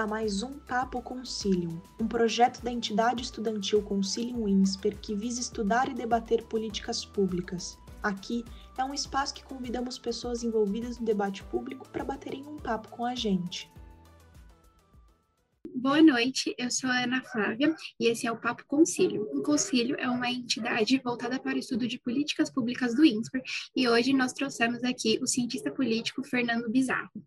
a mais um Papo Concilium, um projeto da entidade estudantil Concilium INSPER que visa estudar e debater políticas públicas. Aqui é um espaço que convidamos pessoas envolvidas no debate público para baterem um papo com a gente. Boa noite, eu sou a Ana Flávia e esse é o Papo Concílio. O Concílio é uma entidade voltada para o estudo de políticas públicas do INSPER e hoje nós trouxemos aqui o cientista político Fernando Bizarro.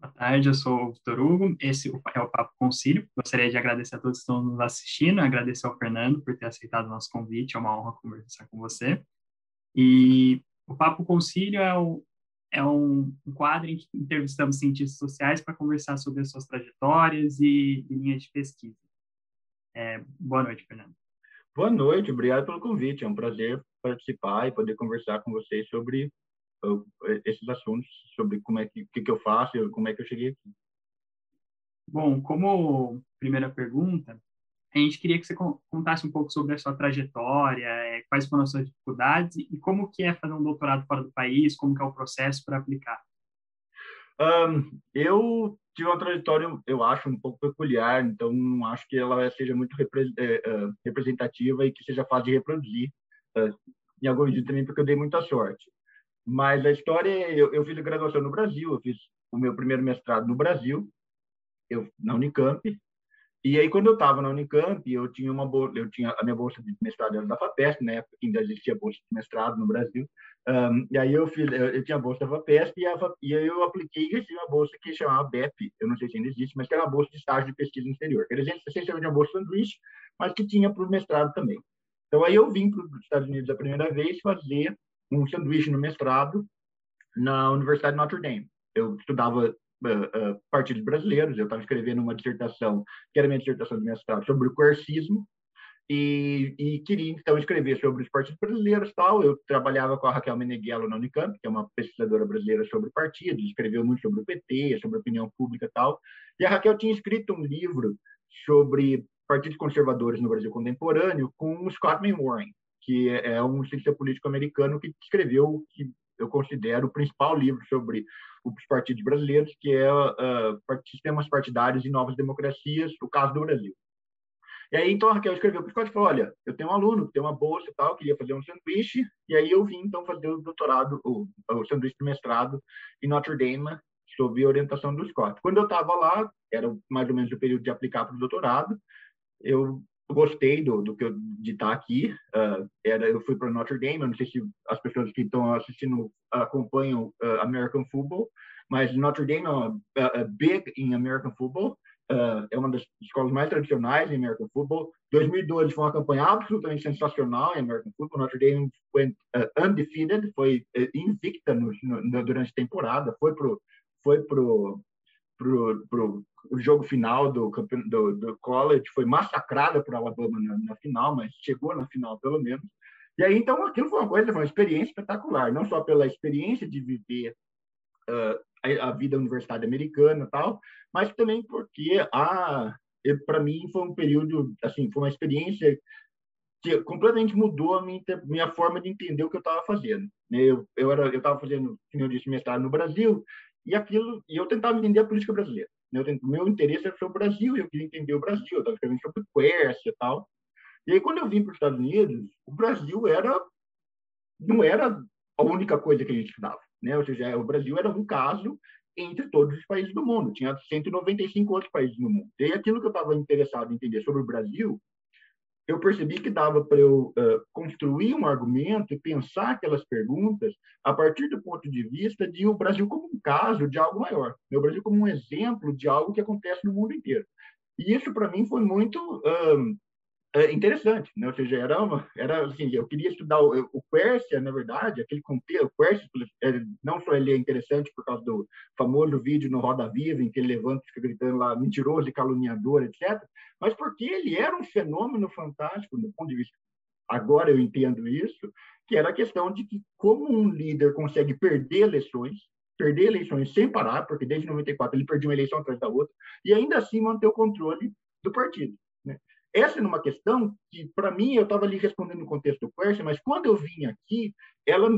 Boa tarde, eu sou o Vitor Hugo, esse é o Papo Concílio. Gostaria de agradecer a todos que estão nos assistindo, agradecer ao Fernando por ter aceitado o nosso convite, é uma honra conversar com você. E o Papo Concílio é, o, é um, quadro em que entrevistamos cientistas sociais para conversar sobre as suas trajetórias e, e linhas de pesquisa. É, boa noite, Fernando. Boa noite, obrigado pelo convite. É um prazer participar e poder conversar com vocês sobre esses assuntos, sobre como é que, que, que eu faço e como é que eu cheguei aqui. Bom, como primeira pergunta, a gente queria que você contasse um pouco sobre a sua trajetória, é, quais foram as suas dificuldades e como que é fazer um doutorado fora do país, como que é o processo para aplicar. Um, eu tive uma trajetória, eu acho, um pouco peculiar, então não acho que ela seja muito é, uh, representativa e que seja fácil de reproduzir, em algum medida também porque eu dei muita sorte. Mas a história, eu, eu fiz a graduação no Brasil, eu fiz o meu primeiro mestrado no Brasil, eu na Unicamp, e aí, quando eu estava na Unicamp, eu tinha uma bolsa, eu tinha a minha bolsa de mestrado era da FAPESP, época ainda existia bolsa de mestrado no Brasil. Um, e aí eu fiz, eu, eu tinha a bolsa da FAPESP e, a, e aí eu apliquei e recebi uma bolsa que chamava BEP, eu não sei se ainda existe, mas que era uma bolsa de estágio de pesquisa no exterior. Quer dizer, essencialmente uma bolsa sanduíche, mas que tinha para o mestrado também. Então aí eu vim para os Estados Unidos a primeira vez fazer um sanduíche no mestrado na Universidade de Notre Dame. Eu estudava uh, uh, partidos brasileiros. Eu estava escrevendo uma dissertação, que era minha dissertação de mestrado, sobre o coercismo, e, e, queria então escrever sobre os partidos brasileiros tal. Eu trabalhava com a Raquel Meneghello na Unicamp, que é uma pesquisadora brasileira sobre partidos, escreveu muito sobre o PT, sobre opinião pública tal. E a Raquel tinha escrito um livro sobre partidos conservadores no Brasil contemporâneo com o Scott Warren, que é um cientista político americano que escreveu que eu considero o principal livro sobre os partidos brasileiros, que é uh, Sistemas Partidários e Novas Democracias, o caso do Brasil. E aí, então, a Raquel escreveu para o Scott e falou, olha, eu tenho um aluno que tem uma bolsa e tal, queria fazer um sanduíche, e aí eu vim, então, fazer o doutorado, o, o sanduíche de mestrado em Notre Dame, sob orientação do Scott. Quando eu estava lá, era mais ou menos o período de aplicar para o doutorado, eu gostei do, do que eu, de estar aqui. Uh, era, eu fui para Notre Dame. Eu não sei se as pessoas que estão assistindo acompanham uh, American Football, mas Notre Dame é uma, uh, big em American Football. é uma das escolas mais tradicionais em American Football. 2012 foi uma campanha absolutamente sensacional em American Football. Notre Dame foi undefeated, foi invicta no, no, durante a temporada. Foi pro foi pro pro, pro jogo final do, do, do college, foi massacrada por Alabama na, na, final, mas chegou na final pelo menos. E aí, então, aquilo foi uma coisa, uma experiência espetacular, não só pela experiência de viver uh, a, a, vida universitária americana tal, mas também porque, a para mim, foi um período, assim, foi uma experiência que completamente mudou a minha, minha forma de entender o que eu estava fazendo. Eu eu era eu estava fazendo, como eu disse, mestrado no Brasil e aquilo e eu tentava entender a política brasileira. Meu, meu interesse era sobre o Brasil, eu queria entender o Brasil, eu estava escrevendo sobre Quercia e tal. E aí, quando eu vim para os Estados Unidos, o Brasil era não era a única coisa que a gente estudava, né? Ou seja, o Brasil era um caso entre todos os países do mundo. Tinha 195 outros países no mundo. E aquilo que eu estava interessado em entender sobre o Brasil eu percebi que dava para eu uh, construir um argumento e pensar aquelas perguntas a partir do ponto de vista de o Brasil como um caso de algo maior, né? o Brasil como um exemplo de algo que acontece no mundo inteiro. E isso para mim foi muito é interessante, né? Ou seja, era uma, era assim, eu queria estudar o, o Quercia, na verdade, aquele contexto, o Quercia, não só ele é interessante por causa do famoso vídeo no Roda Viva, em que ele levanta e fica gritando lá mentiroso e caluniador, etc., mas porque ele era um fenômeno fantástico do ponto de vista, agora eu entendo isso, que era a questão de que como um líder consegue perder eleições, perder eleições sem parar, porque desde 94 ele perdeu uma eleição atrás da outra, e ainda assim manter o controle do partido. Né? Essa é uma questão que, para mim, eu estava ali respondendo no contexto do Quercia, mas quando eu vim aqui, ela,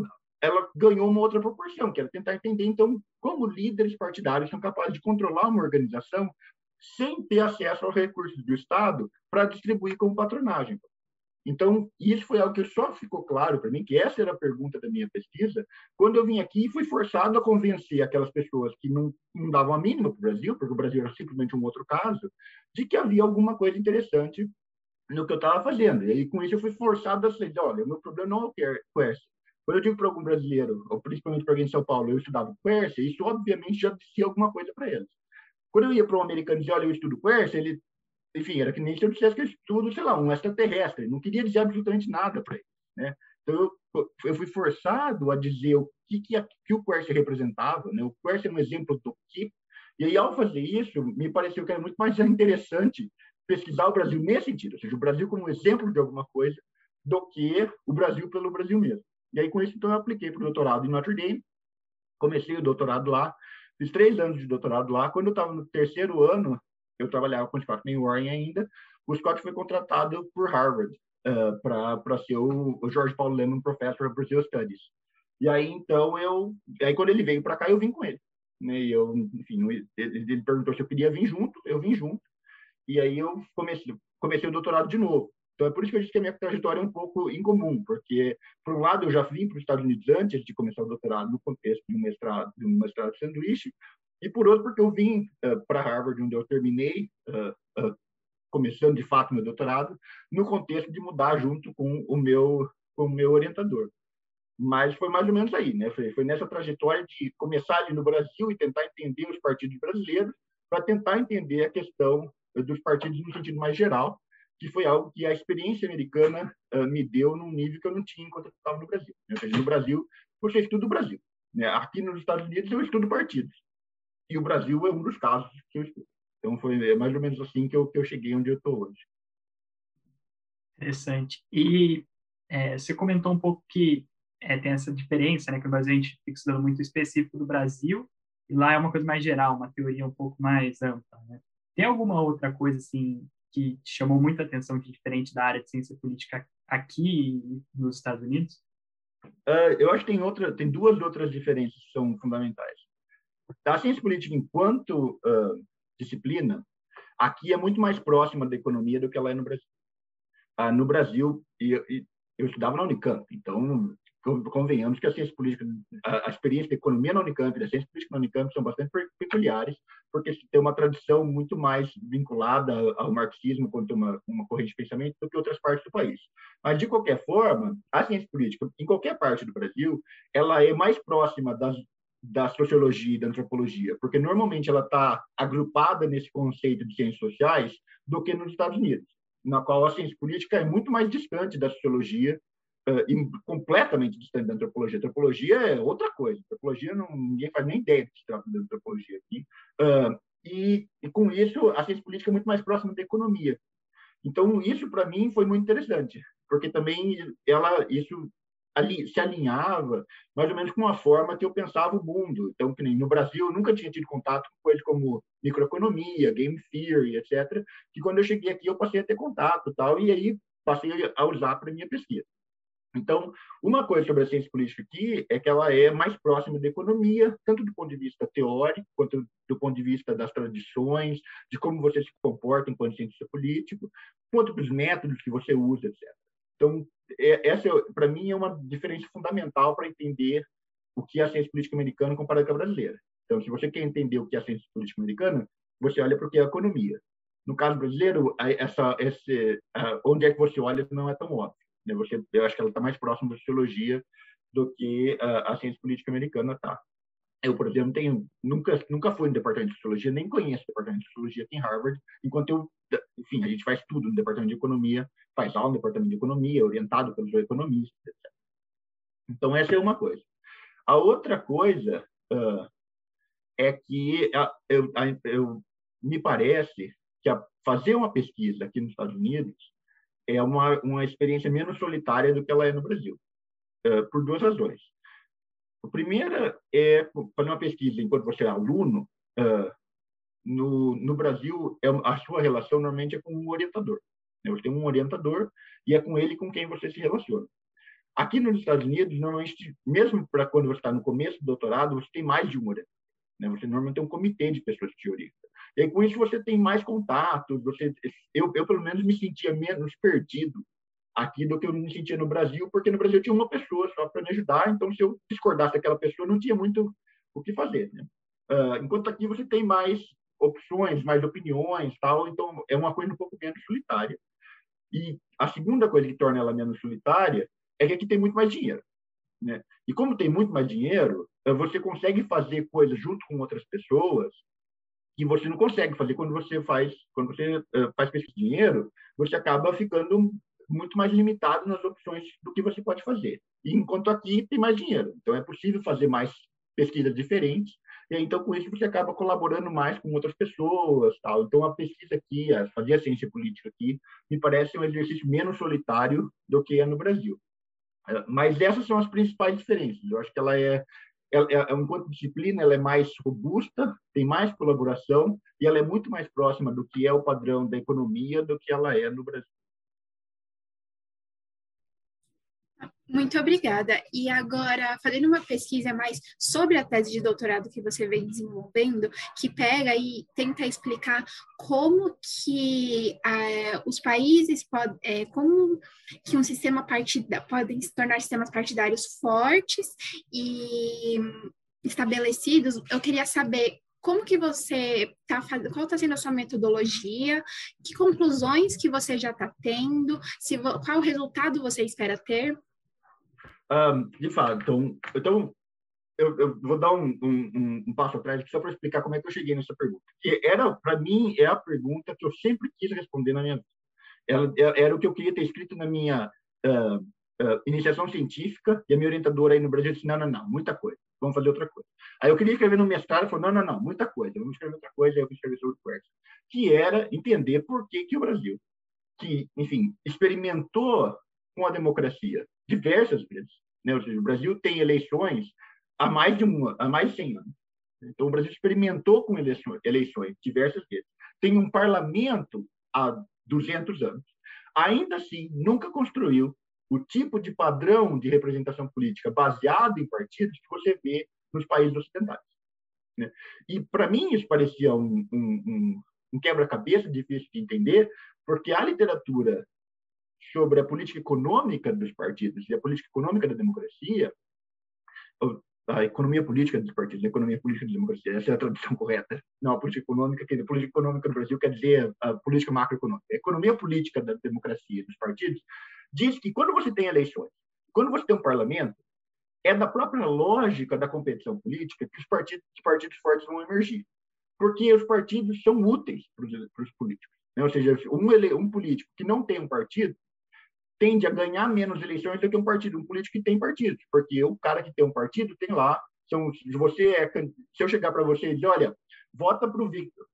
ela ganhou uma outra proporção, que era tentar entender, então, como líderes partidários são capazes de controlar uma organização sem ter acesso aos recursos do Estado para distribuir como patronagem. Então, isso foi algo que só ficou claro para mim, que essa era a pergunta da minha pesquisa, quando eu vim aqui e fui forçado a convencer aquelas pessoas que não, não davam a mínima para o Brasil, porque o Brasil era simplesmente um outro caso, de que havia alguma coisa interessante no que eu estava fazendo. E aí, com isso, eu fui forçado a dizer, olha, o meu problema não é o Quercia. Quando eu digo para algum brasileiro, ou principalmente para alguém de São Paulo, eu estudava Quercia, isso obviamente já dizia alguma coisa para eles. Quando eu ia para um americano e dizia, olha, eu estudo Quercia, ele enfim, era que nem se eu dissesse que eu estudo, sei lá, um extraterrestre. Não queria dizer absolutamente nada para ele. Né? Então, eu, eu fui forçado a dizer o que, que, que o Quercia representava. Né? O Quercia é um exemplo do que. E aí, ao fazer isso, me pareceu que era muito mais interessante pesquisar o Brasil nesse sentido, ou seja, o Brasil como exemplo de alguma coisa, do que o Brasil pelo Brasil mesmo. E aí, com isso, então, eu apliquei para o doutorado em Notre Dame, comecei o doutorado lá, fiz três anos de doutorado lá. Quando eu estava no terceiro ano, eu trabalhava com o Scott Warren ainda. O Scott foi contratado por Harvard uh, para ser o, o George Paul Lehman Professor of Brazil Studies. E aí, então, eu... Aí, quando ele veio para cá, eu vim com ele. Né? E eu, enfim, ele, ele perguntou se eu queria vir junto, eu vim junto. E aí eu comecei, comecei o doutorado de novo. Então, é por isso que eu disse que a minha trajetória é um pouco incomum, porque, por um lado, eu já vim para os Estados Unidos antes de começar o doutorado, no contexto de um mestrado, de um mestrado de sanduíche, e por outro, porque eu vim uh, para Harvard, onde eu terminei, uh, uh, começando de fato meu doutorado, no contexto de mudar junto com o meu, com o meu orientador. Mas foi mais ou menos aí, né? Foi, foi nessa trajetória de começar ali no Brasil e tentar entender os partidos brasileiros, para tentar entender a questão dos partidos no sentido mais geral, que foi algo que a experiência americana me deu num nível que eu não tinha enquanto eu estava no Brasil. Né? No Brasil, você estuda o Brasil. Né? Aqui nos Estados Unidos, eu estudo partidos e o Brasil é um dos casos que eu estudo. Então, foi mais ou menos assim que eu, que eu cheguei onde eu estou hoje. Interessante. E é, você comentou um pouco que é, tem essa diferença, né, que no Brasil a gente fica estudando muito específico do Brasil, e lá é uma coisa mais geral, uma teoria um pouco mais ampla. Né? Tem alguma outra coisa, assim, que te chamou muita atenção de diferente da área de ciência política aqui nos Estados Unidos? Uh, eu acho que tem, outra, tem duas outras diferenças que são fundamentais. A ciência política, enquanto uh, disciplina, aqui é muito mais próxima da economia do que ela é no Brasil. Uh, no Brasil, e, e, eu estudava na Unicamp, então convenhamos que a ciência política, a, a, experiência da economia na Unicamp da ciência política na Unicamp são bastante peculiares, porque tem uma tradição muito mais vinculada ao marxismo quanto uma, uma corrente de pensamento do que outras partes do país. Mas, de qualquer forma, a ciência política, em qualquer parte do Brasil, ela é mais próxima das da sociologia e da antropologia, porque normalmente ela está agrupada nesse conceito de ciências sociais do que nos Estados Unidos, na qual a ciência política é muito mais distante da sociologia uh, e completamente distante da antropologia. Antropologia é outra coisa. Antropologia não, ninguém faz nem ideia que se trata da antropologia aqui. Uh, e, e, com isso, a ciência política é muito mais próxima da economia. Então, isso para mim foi muito interessante, porque também ela isso ali, se alinhava mais ou menos com uma forma que eu pensava o mundo. Então, que nem no Brasil, eu nunca tinha tido contato com coisas como microeconomia, game theory, etc. Que quando eu cheguei aqui, eu passei a ter contato tal, e aí passei a usar para minha pesquisa. Então, uma coisa sobre a ciência política aqui é que ela é mais próxima da economia, tanto do ponto de vista teórico, quanto do ponto de vista das tradições, de como você se comporta enquanto cientista político, quanto dos métodos que você usa, etc. Então, é, essa, para mim, é uma diferença fundamental para entender o que é a ciência política americana comparada com a brasileira. Então, se você quer entender o que é a ciência política americana, você olha para o que é a economia. No caso brasileiro, essa, esse, onde é que você olha não é tão óbvio. Né? Você, eu acho que ela está mais próxima da sociologia do que a, a ciência política americana está. Eu, por exemplo, tenho, nunca, nunca fui no departamento de sociologia, nem conheço o departamento de sociologia aqui em Harvard, enquanto eu, enfim, a gente faz tudo no departamento de economia, faz aula no departamento de economia, orientado pelos economistas, etc. Então, essa é uma coisa. A outra coisa uh, é que uh, eu, eu, me parece que a, fazer uma pesquisa aqui nos Estados Unidos é uma, uma experiência menos solitária do que ela é no Brasil, uh, por duas razões. A primeira é fazer uma pesquisa enquanto você é aluno. Uh, no, no Brasil, é, a sua relação normalmente é com um orientador. Né? Você tem um orientador e é com ele com quem você se relaciona. Aqui nos Estados Unidos, normalmente, mesmo para quando você está no começo do doutorado, você tem mais de um orientador. Né? Você normalmente tem um comitê de pessoas que te orientam. E aí, com isso, você tem mais contato. Você, eu, eu, pelo menos, me sentia menos perdido aqui do que eu me sentia no Brasil, porque no Brasil tinha uma pessoa só para me ajudar, então se eu discordasse daquela pessoa, não tinha muito o que fazer. Né? Uh, enquanto aqui você tem mais opções, mais opiniões, tal, então é uma coisa um pouco menos solitária. E a segunda coisa que torna ela menos solitária é que aqui tem muito mais dinheiro. Né? E como tem muito mais dinheiro, eh, você consegue fazer coisas junto com outras pessoas que você não consegue fazer quando você faz quando você uh, faz pesquisa de dinheiro, você acaba ficando muito mais limitado nas opções do que você pode fazer. E enquanto aqui tem mais dinheiro, então é possível fazer mais pesquisas diferentes. E então com isso você acaba colaborando mais com outras pessoas, tal. Então a pesquisa aqui, fazer a ciência política aqui, me parece um exercício menos solitário do que é no Brasil. É, mas essas são as principais diferenças. Eu acho que ela é, ela é, enquanto disciplina, ela é mais robusta, tem mais colaboração e ela é muito mais próxima do que é o padrão da economia do que ela é no Brasil. Muito obrigada. E agora, fazendo uma pesquisa mais sobre a tese de doutorado que você vem desenvolvendo, que pega e tenta explicar como que é, os países podem, é, como que um sistema partidário podem se tornar sistemas partidários fortes e estabelecidos. Eu queria saber como que você está fazendo, qual está sendo a sua metodologia, que conclusões que você já está tendo, se, qual resultado você espera ter? Um, de fato, então, então eu, eu vou dar um, um, um, passo atrás só para explicar como é que eu cheguei nessa pergunta. Que era, para mim, é a pergunta que eu sempre quis responder na minha vida. Era, era o que eu queria ter escrito na minha uh, uh, iniciação científica e a minha orientadora aí no Brasil disse, não, não, não, muita coisa, vamos fazer outra coisa. Aí eu queria escrever no mestrado, falou, não, não, não, muita coisa, vamos escrever outra coisa, aí eu quis escrever sobre Quercus, que era entender por que, que o Brasil, que, enfim, experimentou com a democracia diversas vezes. Né? Ou seja, o Brasil tem eleições há mais de um, há mais de 100 anos. Então, o Brasil experimentou com eleições, eleições diversas vezes. Tem um parlamento há 200 anos. Ainda assim, nunca construiu o tipo de padrão de representação política baseado em partidos que você vê nos países ocidentais. Né? E, para mim, isso parecia um, um, um quebra-cabeça difícil de entender, porque a literatura sobre a política econômica dos partidos e a política econômica da democracia, a economia política dos partidos, a economia política da democracia, essa é a tradução correta. Não, a política econômica, que a política econômica do Brasil quer dizer a política macroeconômica. A economia política da democracia dos partidos diz que quando você tem eleições, quando você tem um parlamento, é da própria lógica da competição política que os partidos, os partidos fortes vão emergir. Porque os partidos são úteis para os, políticos. Né? Ou seja, um, ele, um político que não tem um partido, tende a ganhar menos eleições do que um partido, um político que tem partido, porque o cara que tem um partido tem lá, são, se você é, se eu chegar para você e dizer, olha, vota para o Victor,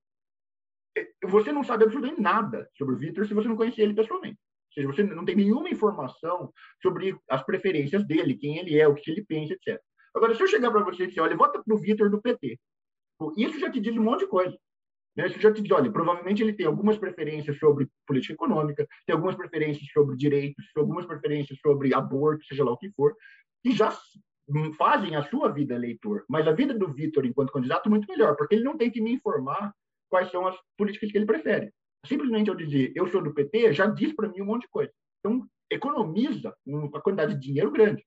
é, você não sabe absolutamente nada sobre o Victor se você não conhecer ele pessoalmente. Ou seja, você não tem nenhuma informação sobre as preferências dele, quem ele é, o que ele pensa, etc. Agora, se eu chegar para você e dizer, olha, vota para o Victor do PT, isso já te diz um monte de coisa. Né? Isso já te diz, olha, provavelmente ele tem algumas preferências sobre política econômica, tem algumas preferências sobre direitos, algumas preferências sobre aborto, seja lá o que for, que já fazem a sua vida eleitor. Mas a vida do Vitor, enquanto candidato, é muito melhor, porque ele não tem que me informar quais são as políticas que ele prefere. Simplesmente eu dizer, eu sou do PT, já diz para mim um monte de coisa. Então, economiza uma quantidade de dinheiro grande.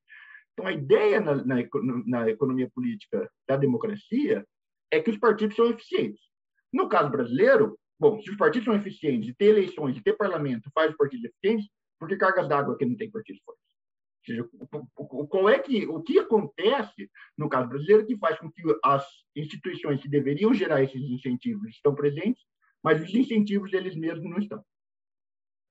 Então, a ideia na, na, na economia política da democracia é que os partidos são eficientes. No caso brasileiro, bom, se os partidos são eficientes, e ter eleições, e ter parlamento faz os partidos eficientes, por que cargas d'água que não tem partidos fortes? Ou seja, qual é que, o que acontece no caso brasileiro que faz com que as instituições que deveriam gerar esses incentivos estão presentes, mas os incentivos eles mesmos não estão.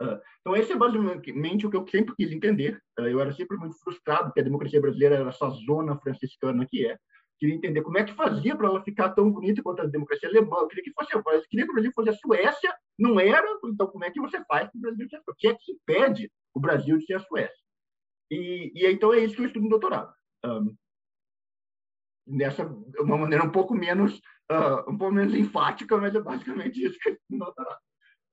Ah, então, esse é basicamente o que eu sempre quis entender. Ah, eu era sempre muito frustrado que a democracia brasileira era essa zona franciscana que é, queria entender como é que fazia para ela ficar tão bonita quanto a democracia alemã. Eu queria que fosse, eu queria que o Brasil fosse a Suécia, não era, então como é que você faz para o Brasil ser a Suécia? O que é que impede o Brasil de ser a Suécia? E, e então é isso que eu estudo no doutorado. Um, nessa uma maneira um pouco menos uh, um pouco menos enfática, mas é basicamente isso que eu estudo no doutorado.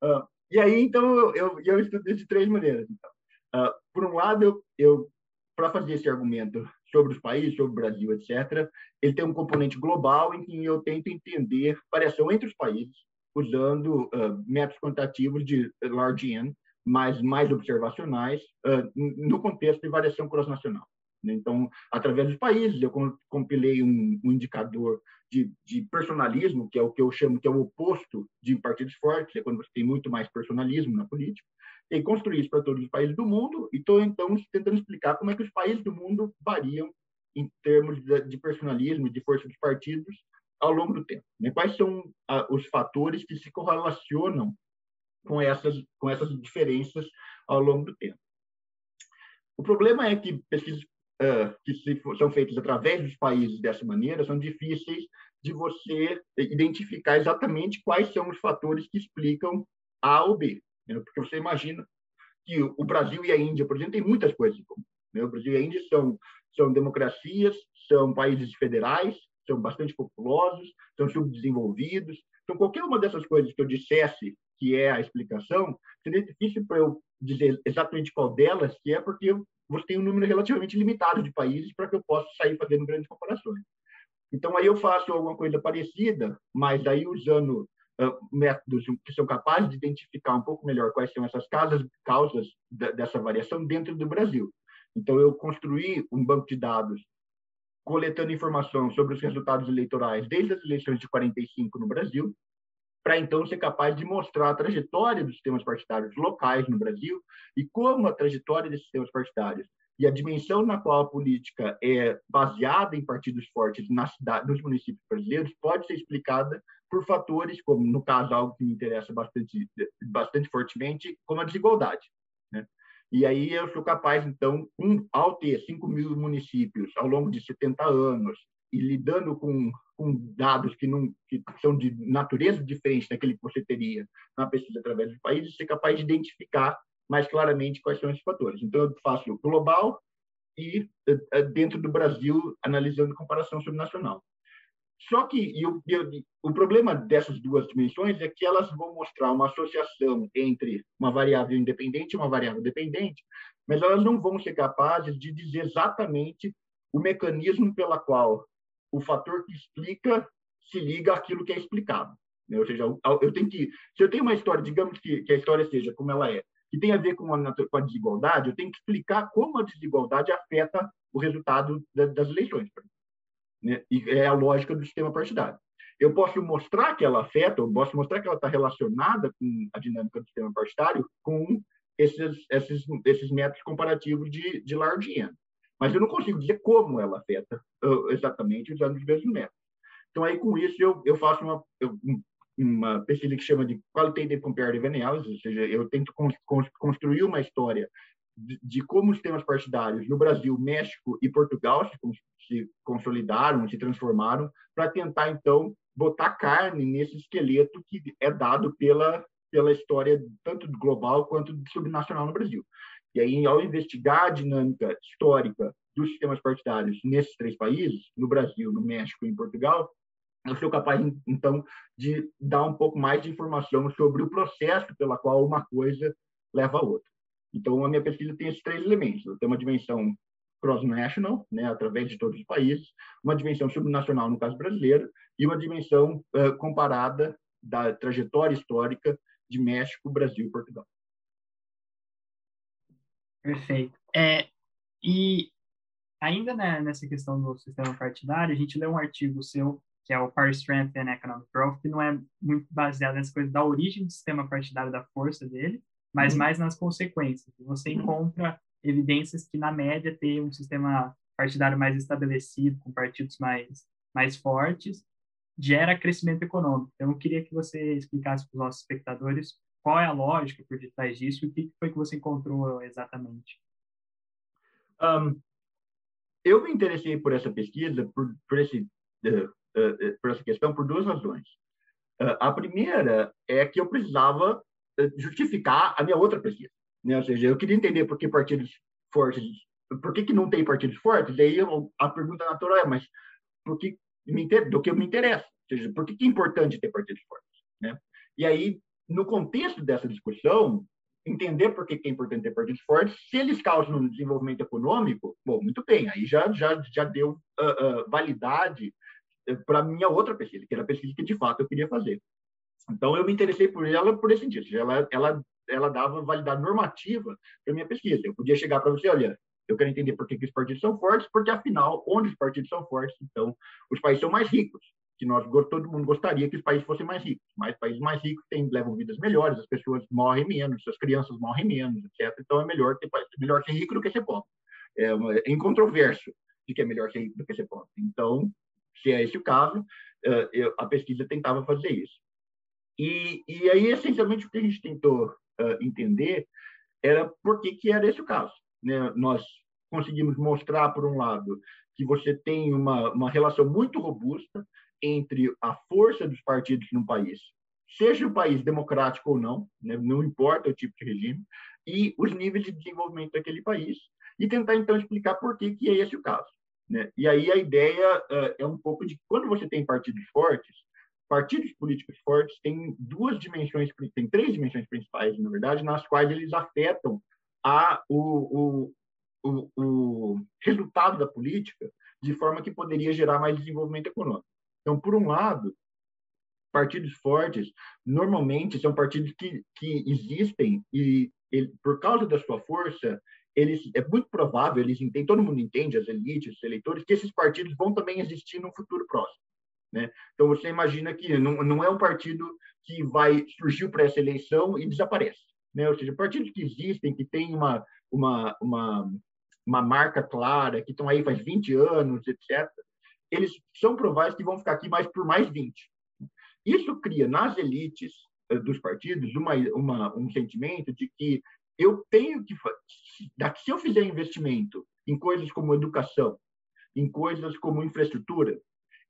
Uh, e aí então eu, eu, eu estudo de três maneiras. Então. Uh, por um lado eu, eu para fazer esse argumento sobre os países, sobre o Brasil, etc., ele tem um componente global em que eu tento entender variação entre os países, usando uh, métodos quantitativos de large N, mas mais observacionais, uh, no contexto de variação cross-nacional. Então, através dos países, eu compilei um, um indicador de, de, personalismo, que é o que eu chamo que é o oposto de partidos fortes, é quando você tem muito mais personalismo na política, e construí isso para todos os países do mundo, e estou, então, tentando explicar como é que os países do mundo variam em termos de, personalismo, de força dos partidos, ao longo do tempo. Né? Quais são ah, os fatores que se correlacionam com essas, com essas diferenças ao longo do tempo? O problema é que pesquisas uh, que se, são feitas através dos países dessa maneira são difíceis de você identificar exatamente quais são os fatores que explicam A ou B. Porque você imagina que o Brasil e a Índia, por exemplo, têm muitas coisas em comum. Né? O Brasil e a Índia são, são democracias, são países federais, são bastante populosos, são subdesenvolvidos. Então, qualquer uma dessas coisas que eu dissesse que é a explicação, seria difícil para eu dizer exatamente qual delas que é, porque você tem um número relativamente limitado de países para que eu possa sair fazendo grandes comparações. Então, aí eu faço alguma coisa parecida, mas aí usando métodos que são capazes de identificar um pouco melhor quais são essas causas, dessa variação dentro do Brasil. Então, eu construí um banco de dados coletando informação sobre os resultados eleitorais desde as eleições de 45 no Brasil, para então ser capaz de mostrar a trajetória dos sistemas partidários locais no Brasil e como a trajetória desses sistemas partidários e a dimensão na qual a política é baseada em partidos fortes na cidade, nos municípios brasileiros pode ser explicada por fatores como, no caso, algo que me interessa bastante, bastante fortemente, como a desigualdade. Né? E aí eu sou capaz, então, um, ao ter 5 mil municípios ao longo de 70 anos e lidando com com dados que, não, que são de natureza diferente daquele que você teria na pesquisa através dos países, ser capaz de identificar mais claramente quais são esses fatores. Então, eu faço global e eh, dentro do Brasil, analisando comparação subnacional. Só que eu, eu, o problema dessas duas dimensões é que elas vão mostrar uma associação entre uma variável independente e uma variável dependente, mas elas não vão ser capazes de dizer exatamente o mecanismo pela qual o fator que explica se liga àquilo que é explicado. Né? Ou seja, eu tenho que, se eu tenho uma história, digamos que, que a história seja como ela é, que tem a ver com a, com a desigualdade, eu tenho que explicar como a desigualdade afeta o resultado da, das eleições. Né? E é a lógica do sistema partidário. Eu posso mostrar que ela afeta, eu posso mostrar que ela está relacionada com a dinâmica do sistema partidário com esses, esses, esses métodos comparativos de, de large N. Mas eu não consigo dizer como ela afeta uh, exatamente usando os mesmos métodos. Então, aí, com isso, eu, eu faço uma, uma pesquisa que chama de Qualitative Comparative Analysis, ou seja, eu tento con construir uma história de, de, como os sistemas partidários no Brasil, México e Portugal se, se consolidaram, se transformaram, para tentar, então, botar carne nesse esqueleto que é dado pela, pela história tanto global quanto subnacional no Brasil. E aí, ao investigar a dinâmica histórica dos sistemas partidários nesses três países, no Brasil, no México e em Portugal, eu sou capaz, então, de dar um pouco mais de informação sobre o processo pela qual uma coisa leva a outra. Então, a minha pesquisa tem esses três elementos. Tem uma dimensão cross-national, né, através de todos os países, uma dimensão subnacional, no caso brasileiro, e uma dimensão uh, comparada da trajetória histórica de México, Brasil e Portugal. Perfeito. É, e ainda né, nessa questão do sistema partidário, a gente leu um artigo seu, que é o Power Strength and Economic Growth, que não é muito baseado nessa coisa da origem do sistema partidário, da força dele, mas uhum. mais nas consequências. Você uhum. encontra evidências que, na média, tem um sistema partidário mais estabelecido, com partidos mais, mais fortes, gera crescimento econômico. Então, eu queria que você explicasse para os nossos espectadores qual é a lógica por detrás disso e o que foi que você encontrou exatamente? Um, eu me interessei por essa pesquisa, por, por, esse, uh, uh, por essa questão, por duas razões. Uh, a primeira é que eu precisava justificar a minha outra pesquisa. Né? Ou seja, eu queria entender por que partidos fortes, por que, que não tem partidos fortes, e aí eu, a pergunta natural é, mas por que me, do que me interessa? Ou seja, por que, que é importante ter partidos fortes? Né? E aí no contexto dessa discussão, entender por que é importante ter partidos fortes. Se eles causam um desenvolvimento econômico, bom, muito bem, aí já, já, já deu uh, uh, validade eh, para minha outra pesquisa, que era a pesquisa que de fato eu queria fazer. Então, eu me interessei por ela por esse sentido. Ela, ela, ela dava validade normativa para minha pesquisa. Eu podia chegar para você, olha, eu quero entender por que, que os partidos são fortes, porque, afinal, onde os partidos são fortes, então, os países são mais ricos que nós todo mundo gostaria que os países fossem mais ricos. Mas países mais ricos têm, levam vidas melhores, as pessoas morrem menos, as crianças morrem menos, etc. Então é melhor ter melhor ser rico do que ser pobre. É, é incontroverso de que é melhor ser rico do que ser pobre. Então, se é esse o caso, uh, eu, a pesquisa tentava fazer isso. E, e aí, essencialmente, o que a gente tentou uh, entender era por que, que era esse o caso. Né? Nós conseguimos mostrar, por um lado, que você tem uma, uma relação muito robusta entre a força dos partidos no país, seja o país democrático ou não, né, não importa o tipo de regime, e os níveis de desenvolvimento daquele país, e tentar então explicar por que, que é esse o caso. Né? E aí a ideia uh, é um pouco de quando você tem partidos fortes, partidos políticos fortes têm duas dimensões, tem três dimensões principais, na verdade, nas quais eles afetam a, o, o, o, o resultado da política de forma que poderia gerar mais desenvolvimento econômico. Então, por um lado, partidos fortes normalmente são partidos que, que existem e por causa da sua força eles é muito provável eles entendem todo mundo entende as elites os eleitores que esses partidos vão também existir no futuro próximo né então você imagina que não, não é um partido que vai surgiu para essa eleição e desaparece né ou seja partidos que existem que têm uma uma uma uma marca clara que estão aí faz 20 anos etc eles são prováveis que vão ficar aqui mais por mais 20. Isso cria nas elites eh, dos partidos uma, uma, um sentimento de que eu tenho que se eu fizer investimento em coisas como educação, em coisas como infraestrutura,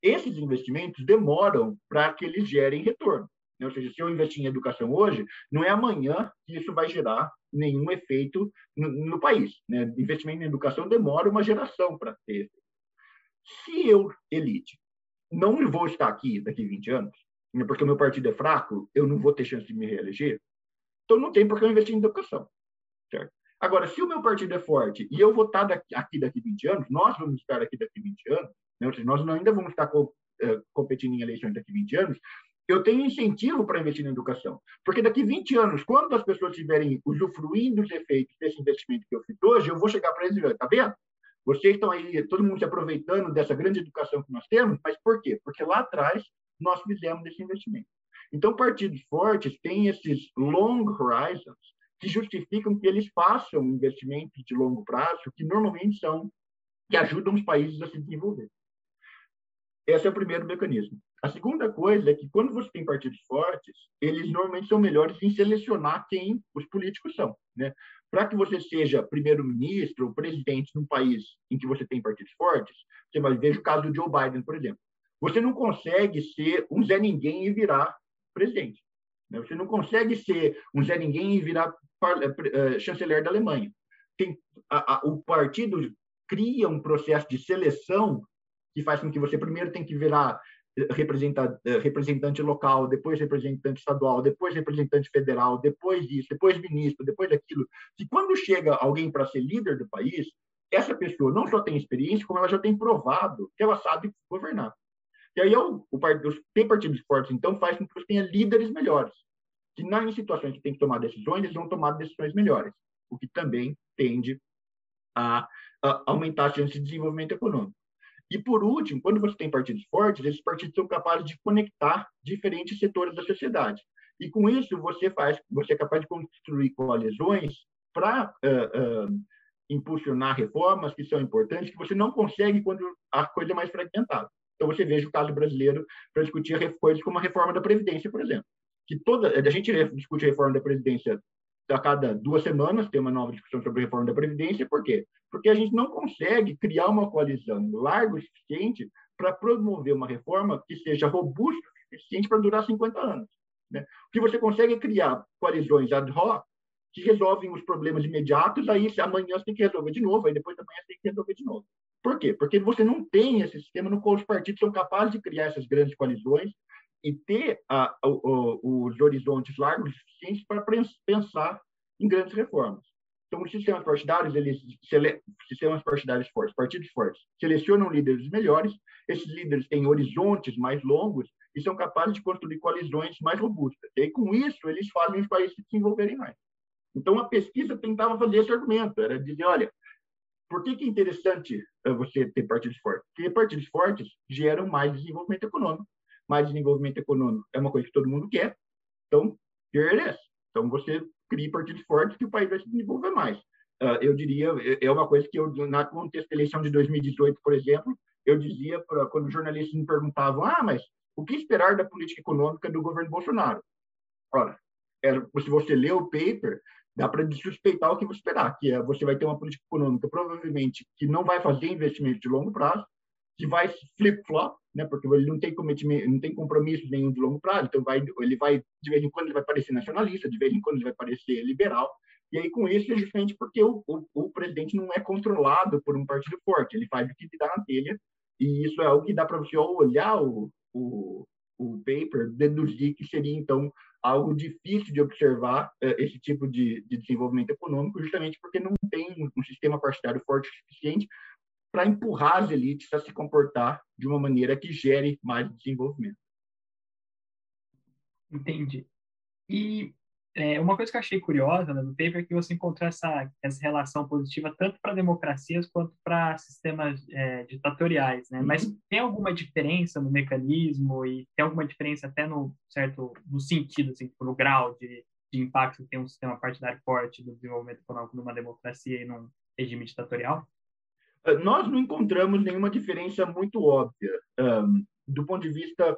esses investimentos demoram para que eles gerem retorno. Né? Ou seja, se eu investir em educação hoje, não é amanhã que isso vai gerar nenhum efeito no, no país. Né? Investimento em educação demora uma geração para ter se eu, elite, não vou estar aqui daqui 20 anos, né, porque o meu partido é fraco, eu não vou ter chance de me reeleger, então não tem por que eu investir em educação. Certo? Agora, se o meu partido é forte e eu vou estar daqui, aqui daqui 20 anos, nós vamos estar aqui daqui 20 anos, né? ou seja, nós ainda vamos estar co, uh, competindo em eleições daqui 20 anos, eu tenho incentivo para investir na educação. Porque daqui 20 anos, quando as pessoas estiverem usufruindo dos efeitos desse investimento que eu fiz hoje, eu vou chegar para eles e dizer, está vendo? Vocês estão aí, todo mundo se aproveitando dessa grande educação que nós temos, mas por quê? Porque lá atrás nós fizemos esse investimento. Então, partidos fortes têm esses long horizons que justificam que eles façam investimentos de longo prazo, que normalmente são que ajudam os países a se desenvolver. Esse é o primeiro mecanismo. A segunda coisa é que quando você tem partidos fortes, eles normalmente são melhores em selecionar quem os políticos são, né? Para que você seja primeiro-ministro ou presidente num país em que você tem partidos fortes, você vai ver o caso do Joe Biden, por exemplo. Você não consegue ser um Zé Ninguém e virar presidente. Né? Você não consegue ser um Zé Ninguém e virar eh, eh, chanceler da Alemanha. Tem, a, a, o partido cria um processo de seleção que faz com que você primeiro tem que virar eh, representante local, depois representante estadual, depois representante federal, depois disso, depois ministro, depois daquilo. Que quando chega alguém para ser líder do país, essa pessoa não só tem experiência, como ela já tem provado que ela sabe governar. E aí o, o, tem partidos fortes, então faz com que você tenha líderes melhores, que nas situações que tem que tomar decisões, eles vão tomar decisões melhores, o que também tende a, a aumentar a chance de desenvolvimento econômico. E, por último, quando você tem partidos fortes, esses partidos são capazes de conectar diferentes setores da sociedade. E, com isso, você faz, você é capaz de construir coalizões para uh, uh, impulsionar reformas que são importantes, que você não consegue quando a coisa é mais fragmentada. Então, você veja o caso brasileiro para discutir coisas como a reforma da Previdência, por exemplo. Que toda, a gente discute a reforma da Previdência a cada duas semanas tem uma nova discussão sobre a reforma da Previdência. Por quê? Porque a gente não consegue criar uma coalizão larga o suficiente para promover uma reforma que seja robusta o suficiente para durar 50 anos. Né? Que você consegue criar coalizões ad hoc que resolvem os problemas imediatos, aí amanhã você tem que resolver de novo, aí depois da manhã você tem que resolver de novo. Por quê? Porque você não tem esse sistema no qual os partidos são capazes de criar essas grandes coalizões e ter a, a, os horizontes largos suficientes para pensar em grandes reformas. Então, os sistemas partidários, eles sistemas partidários fortes, partidos fortes, selecionam líderes melhores. Esses líderes têm horizontes mais longos e são capazes de construir coalizões mais robustas. E com isso, eles fazem os países se desenvolverem mais. Então, a pesquisa tentava fazer esse argumento, era dizer, olha, por que, que é interessante eh, você ter partidos fortes? Porque partidos fortes geram mais desenvolvimento econômico. Mais desenvolvimento econômico é uma coisa que todo mundo quer. Então, here Então, você crie partidos fortes que o país vai se desenvolver mais. Uh, eu diria, é, é uma coisa que eu, na contexto da eleição de 2018, por exemplo, eu dizia, pra, quando jornalistas me perguntavam, ah, mas o que esperar da política econômica do governo Bolsonaro? Ora, se você lê o paper, dá para suspeitar o que você esperar, que é você vai ter uma política econômica provavelmente que não vai fazer investimento de longo prazo, que vai flip-flop, né, porque ele não tem cometimento, não tem compromisso nenhum de longo prazo, então vai, ele vai de vez em quando ele vai parecer nacionalista, de vez em quando ele vai parecer liberal, e aí com isso é justamente porque o, o, o presidente não é controlado por um partido forte, ele faz o que dá na telha, e isso é algo que dá para você olhar o, o, o paper, deduzir que seria então algo difícil de observar uh, esse tipo de, de, desenvolvimento econômico, justamente porque não tem um, sistema partidário forte o suficiente para empurrar as elites a se comportar de uma maneira que gere mais desenvolvimento. Entendi. E é, uma coisa que eu achei curiosa né, no paper é que você encontrou essa, essa relação positiva tanto para democracias quanto para sistemas é, ditatoriais, né? Uhum. Mas tem alguma diferença no mecanismo e tem alguma diferença até no certo no sentido, assim, tipo, no grau de, de impacto que tem um sistema partidário forte do desenvolvimento econômico numa democracia e num regime ditatorial? Ah, nós não encontramos nenhuma diferença muito óbvia um, do ponto de vista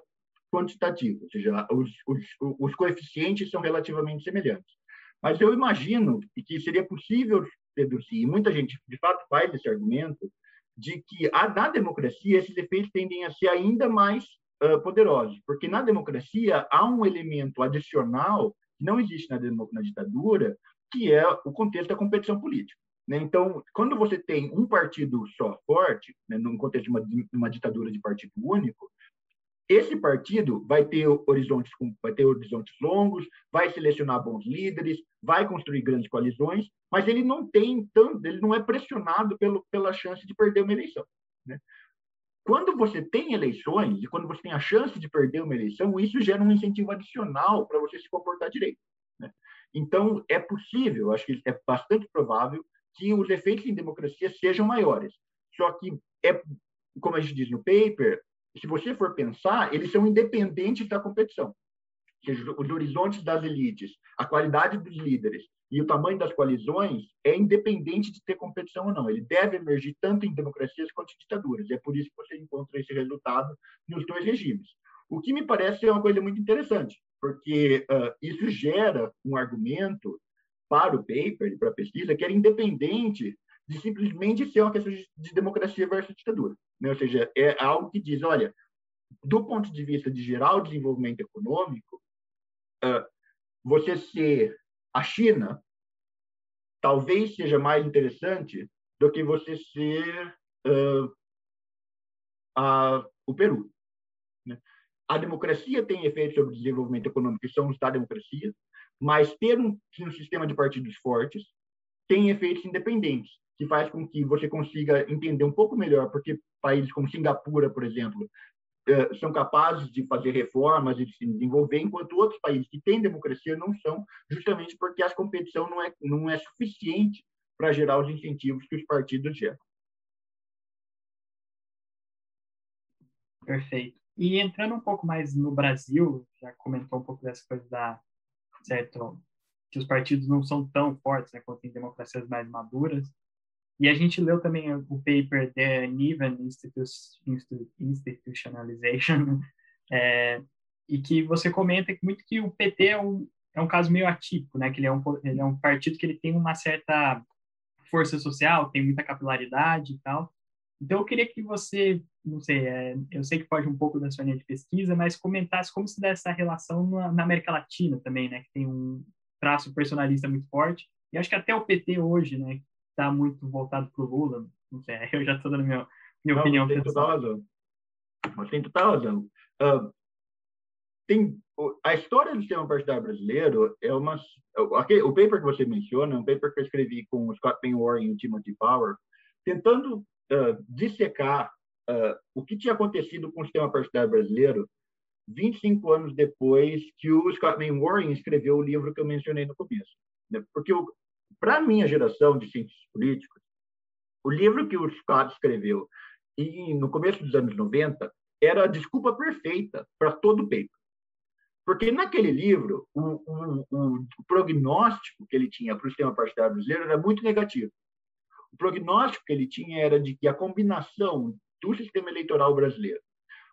quantitativo, ou seja, os, os, os coeficientes são relativamente semelhantes. Mas eu imagino que seria possível deduzir, e muita gente de fato faz esse argumento, de que a, na democracia esses efeitos tendem a ser ainda mais uh, poderosos, porque na democracia há um elemento adicional que não existe na, na ditadura, que é o contexto da competição política. Né? Então, quando você tem um partido só forte, né, num contexto de uma, uma ditadura de partido único, esse partido vai ter horizontes, vai ter horizontes longos, vai selecionar bons líderes, vai construir grandes coalizões, mas ele não tem tanto, ele não é pressionado pelo, pela chance de perder uma eleição. Né? Quando você tem eleições e quando você tem a chance de perder uma eleição, isso gera um incentivo adicional para você se comportar direito. Né? Então, é possível, acho que é bastante provável que os efeitos em democracia sejam maiores. Só que, é, como a gente diz no paper, se você for pensar, eles são independentes da competição. Seja, os horizontes das elites, a qualidade dos líderes e o tamanho das coalizões é independente de ter competição ou não. Ele deve emergir tanto em democracias quanto em ditaduras. É por isso que você encontra esse resultado nos dois regimes. O que me parece ser uma coisa muito interessante, porque uh, isso gera um argumento para o paper, para a pesquisa, que era independente de simplesmente ser uma questão de democracia versus ditadura. Né? Ou seja, é algo que diz, olha, do ponto de vista de geral desenvolvimento econômico, você ser a China talvez seja mais interessante do que você ser uh, a, o Peru. Né? A democracia tem efeitos sobre o desenvolvimento econômico, que são os da democracia, mas ter um, um sistema de partidos fortes tem efeitos independentes que faz com que você consiga entender um pouco melhor porque países como Singapura, por exemplo, eh, são capazes de fazer reformas e de se desenvolver, enquanto outros países que têm democracia não são, justamente porque a competição não é, não é suficiente para gerar os incentivos que os partidos geram. Perfeito. E entrando um pouco mais no Brasil, já comentou um pouco dessa coisa da certo que os partidos não são tão fortes né, quanto em democracias mais maduras. E a gente leu também o paper The Uneven Institutionalization, é, e que você comenta muito que o PT é um, é um caso meio atípico, né? Que ele é um, ele é um partido que ele tem uma certa força social, tem muita capilaridade e tal. Então, eu queria que você, não sei, é, eu sei que pode um pouco da sua linha de pesquisa, mas comentasse como se dá essa relação na, na América Latina também, né? Que tem um traço personalista muito forte. E acho que até o PT hoje, né? está muito voltado para o Lula. Não sei, eu já estou dando minha, minha não, opinião tem pessoal. Total razão. Tem total razão. Uh, tem a história do sistema partidário brasileiro é uma o paper que você menciona é um paper que eu escrevi com o Scott Penwar e o Timothy Power tentando dissecar uh, o que tinha acontecido com o sistema partidário brasileiro 25 anos depois que o Scott Warren escreveu o livro que eu mencionei no começo. Né? Porque, para a minha geração de cientistas políticos, o livro que o Scott escreveu e no começo dos anos 90 era a desculpa perfeita para todo o paper. Porque naquele livro, o, o, o prognóstico que ele tinha para o sistema partidário brasileiro era muito negativo. O prognóstico que ele tinha era de que a combinação do sistema eleitoral brasileiro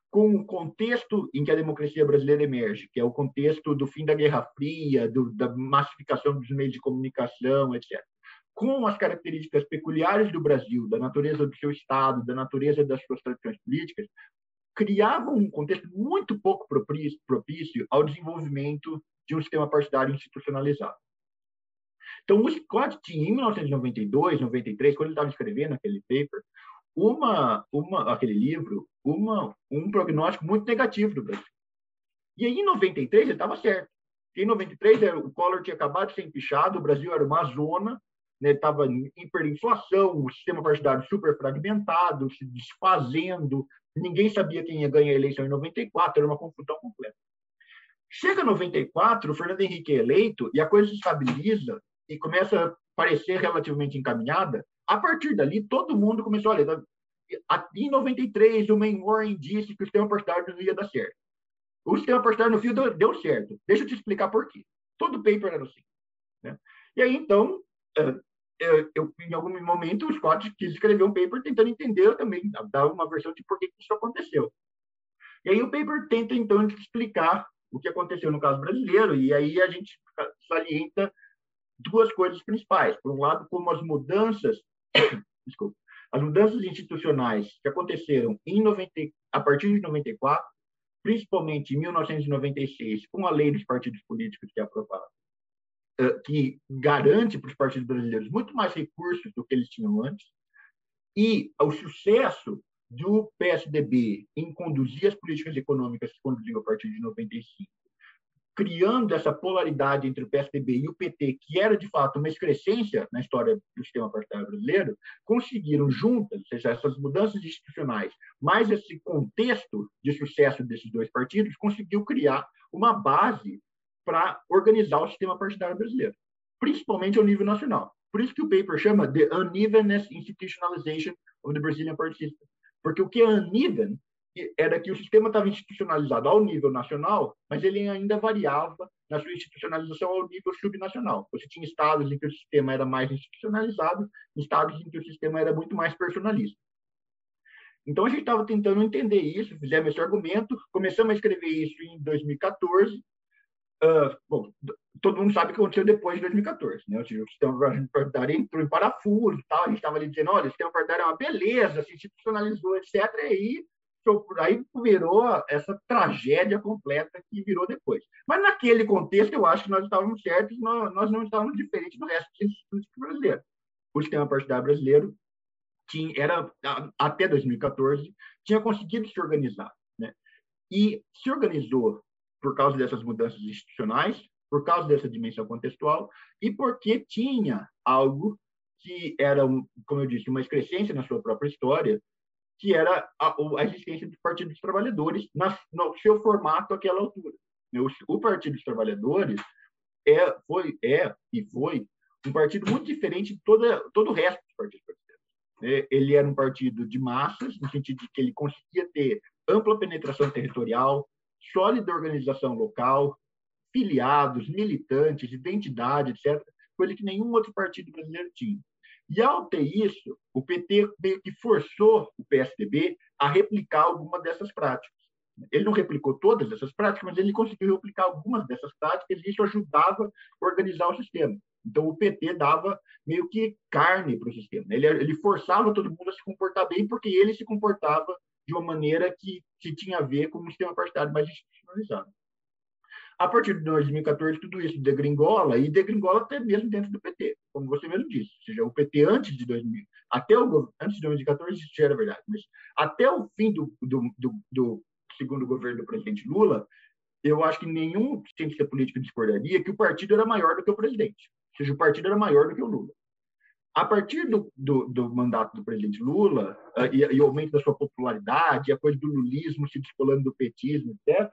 com o contexto em que a democracia brasileira emerge, que é o contexto do fim da Guerra Fria, do, da massificação dos meios de comunicação, etc. Com as características peculiares do Brasil, da natureza do seu Estado, da natureza das suas tradições políticas, criavam um contexto muito pouco propício ao desenvolvimento de um sistema partidário institucionalizado. Então, o Scott tinha, em 1992, 93, quando ele estava escrevendo aquele paper, uma, uma, aquele livro, uma, um prognóstico muito negativo do Brasil. E aí, em 93, ele estava certo. Em 93, é, o Collor tinha acabado de ser empichado, o Brasil era uma zona, estava né, em hiperinflação, o sistema partidário super fragmentado, se desfazendo, ninguém sabia quem ia ganhar a eleição em 94, era uma confusão completa. Chega 94, o Fernando Henrique é eleito e a coisa se estabiliza e começa a parecer relativamente encaminhada, a partir dali, todo mundo começou a ler. Em 93, o Main Warren disse que o sistema partidário não ia dar certo. O sistema partidário no fio deu, certo. Deixa eu te explicar por quê. Todo paper era assim. Né? E aí, então, eu, em algum momento, o Scott quis escrever um paper tentando entender também, dar uma versão de por que isso aconteceu. E aí o paper tenta, então, explicar o que aconteceu no caso brasileiro, e aí a gente salienta duas coisas principais. Por um lado, como as mudanças desculpa, as mudanças institucionais que aconteceram em 90, a partir de 94, principalmente em 1996, com a lei dos partidos políticos que é aprovada, que garante para os partidos brasileiros muito mais recursos do que eles tinham antes, e o sucesso do PSDB em conduzir as políticas econômicas que conduziu a partir de 95 criando essa polaridade entre o PSDB e o PT, que era de fato uma excrescência na história do sistema partidário brasileiro, conseguiram juntas, ou seja, essas mudanças institucionais, mais esse contexto de sucesso desses dois partidos, conseguiu criar uma base para organizar o sistema partidário brasileiro, principalmente ao nível nacional. Por isso que o paper chama The Unevenness Institutionalization of the Brazilian Party System. Porque o que é uneven era que o sistema estava institucionalizado ao nível nacional, mas ele ainda variava na sua institucionalização ao nível subnacional. Você tinha estados em que o sistema era mais institucionalizado, estados em que o sistema era muito mais personalista. Então, a gente estava tentando entender isso, fizemos esse argumento, começamos a escrever isso em 2014. Uh, bom, todo mundo sabe o que aconteceu depois de 2014. Né? O sistema partidário entrou em parafuso, tal, a gente estava ali dizendo, olha, o sistema partidário é uma beleza, se institucionalizou, etc. E aí aí virou essa tragédia completa que virou depois. Mas naquele contexto, eu acho que nós estávamos certos, nós, não estávamos diferentes do resto dos institutos brasileiros. O sistema partidário brasileiro tinha, era até 2014 tinha conseguido se organizar, né? E se organizou por causa dessas mudanças institucionais, por causa dessa dimensão contextual e porque tinha algo que era, como eu disse, uma excrescência na sua própria história, que era a, a existência do Partido dos Trabalhadores na, no seu formato àquela altura. O, o Partido dos Trabalhadores é, foi, é e foi um partido muito diferente de toda, todo o resto dos partidos brasileiros. É, ele era um partido de massas, no sentido de que ele conseguia ter ampla penetração territorial, sólida organização local, filiados, militantes, identidade, etc., coisa que nenhum outro partido brasileiro tinha. E ao ter isso, o PT meio que forçou o PSDB a replicar alguma dessas práticas. Ele não replicou todas essas práticas, mas ele conseguiu replicar algumas dessas práticas e isso ajudava a organizar o sistema. Então, o PT dava meio que carne para o sistema. Ele, ele forçava todo mundo a se comportar bem, porque ele se comportava de uma maneira que, que tinha a ver com um sistema partidário mais institucionalizado. A partir de 2014, tudo isso degringola, e degringola até mesmo dentro do PT, como você mesmo disse. Ou seja, o PT antes de 2000, até o, antes de 2014, isso já era verdade, mas até o fim do, do, do, do segundo governo do presidente Lula, eu acho que nenhum cientista político discordaria que o partido era maior do que o presidente. Ou seja, o partido era maior do que o Lula. A partir do, do, do mandato do presidente Lula uh, e, e, o aumento da sua popularidade, a coisa do lulismo se descolando do petismo, etc.,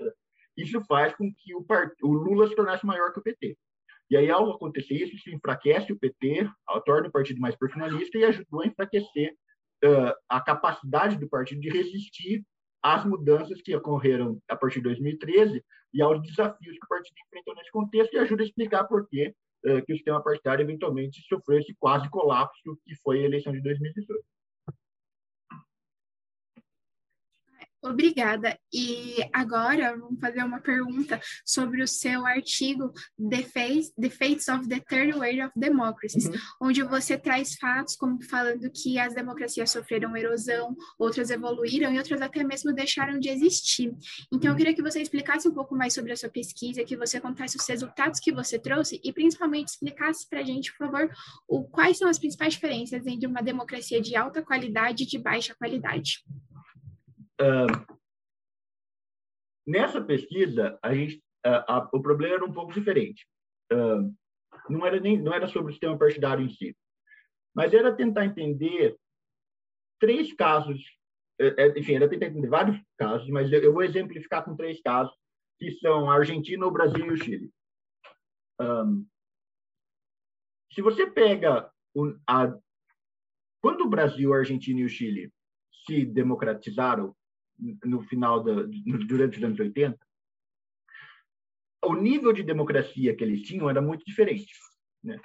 isso faz com que o, part... o Lula se tornasse maior que o PT. E aí, ao acontecer isso, se enfraquece o PT, torna o partido mais personalista e ajudou a enfraquecer uh, a capacidade do partido de resistir às mudanças que ocorreram a partir de 2013 e aos desafios que o partido enfrentou nesse contexto e ajuda a explicar por que, uh, que o sistema partidário eventualmente sofreu esse quase colapso que foi a eleição de 2018. Obrigada. E agora vamos fazer uma pergunta sobre o seu artigo The, Face, the Fates of the Third Wave of Democracies, uhum. onde você traz fatos como falando que as democracias sofreram erosão, outras evoluíram e outras até mesmo deixaram de existir. Então, eu queria que você explicasse um pouco mais sobre a sua pesquisa, que você contasse os resultados que você trouxe e, principalmente, explicasse para a gente, por favor, o, quais são as principais diferenças entre uma democracia de alta qualidade e de baixa qualidade. Nessa pesquisa, a gente, a, o problema era um pouco diferente. Uh, não era nem não era sobre o sistema partidário em si, mas era tentar entender três casos. É, é, enfim, era tentar entender vários casos, mas eu, eu, vou exemplificar com três casos que são a Argentina, o Brasil e o Chile. Um, se você pega o, a, quando o Brasil, a Argentina e o Chile se democratizaram no final da, durante os anos 80, o nível de democracia que eles tinham era muito diferente. Né?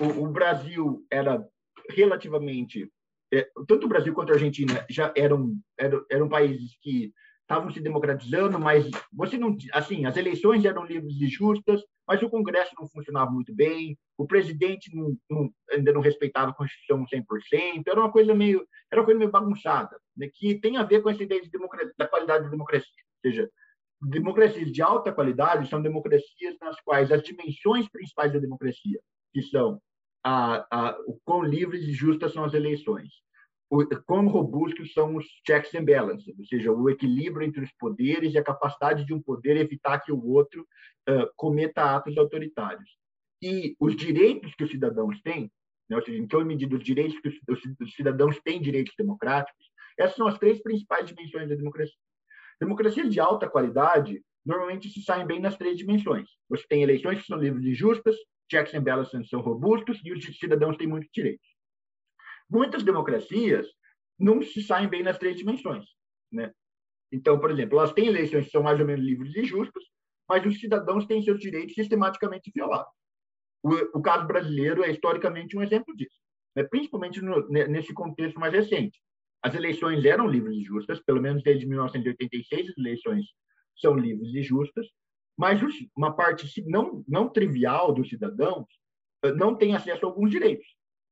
O, o Brasil era relativamente é, tanto o Brasil quanto a Argentina já eram eram, eram países que estavam se democratizando, mas você não assim as eleições eram livres e justas, mas o Congresso não funcionava muito bem, o presidente não, não, ainda não respeitava a Constituição 100%, era uma coisa meio, era uma coisa meio bagunçada, né, que tem a ver com essa ideia de da qualidade da democracia. Ou seja, democracias de alta qualidade são democracias nas quais as dimensões principais da democracia, que são a, a, o quão livres e justas são as eleições, quão robustos são os checks and balances, ou seja, o equilíbrio entre os poderes e a capacidade de um poder evitar que o outro uh, cometa atos autoritários. E os direitos que os cidadãos têm, né, ou seja, em que medida os direitos que os, os cidadãos têm direitos democráticos, essas são as três principais dimensões da democracia. Democracias de alta qualidade normalmente se saem bem nas três dimensões. Você tem eleições que são livres e justas, checks and balances são robustos e os cidadãos têm muitos direitos. Muitas democracias não se saem bem nas três dimensões. Né? Então, por exemplo, elas têm eleições que são mais ou menos livres e justas, mas os cidadãos têm seus direitos sistematicamente violados. O, o caso brasileiro é historicamente um exemplo disso, né? principalmente no, nesse contexto mais recente. As eleições eram livres e justas, pelo menos desde 1986 as eleições são livres e justas, mas uma parte não, não trivial dos cidadãos eh, não tem acesso a alguns direitos.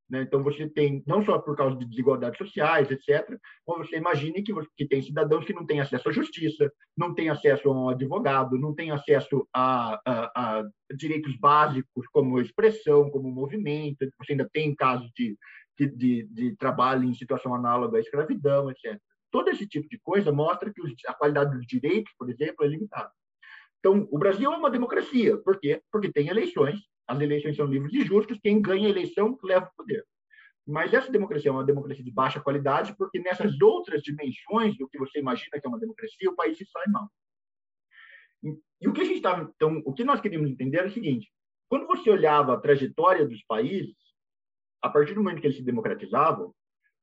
Né? Então, você tem, não só por causa de desigualdades sociais, etc., mas você imagine que, que tem cidadãos que não têm acesso à justiça, não têm acesso a um advogado, não têm acesso a, a, a direitos básicos como expressão, como movimento, você ainda tem casos de, de, de, de trabalho em situação análoga à escravidão, etc. Todo esse tipo de coisa mostra que a qualidade dos direitos, por exemplo, é limitada. Então, o Brasil é uma democracia. Por quê? Porque tem eleições as eleições são livres e justas, quem ganha a eleição leva o poder. Mas essa democracia é uma democracia de baixa qualidade, porque nessas outras dimensões do que você imagina que é uma democracia, o país se sai mal. E o que a gente estava, então, o que nós queríamos entender é o seguinte: quando você olhava a trajetória dos países, a partir do momento que eles se democratizavam,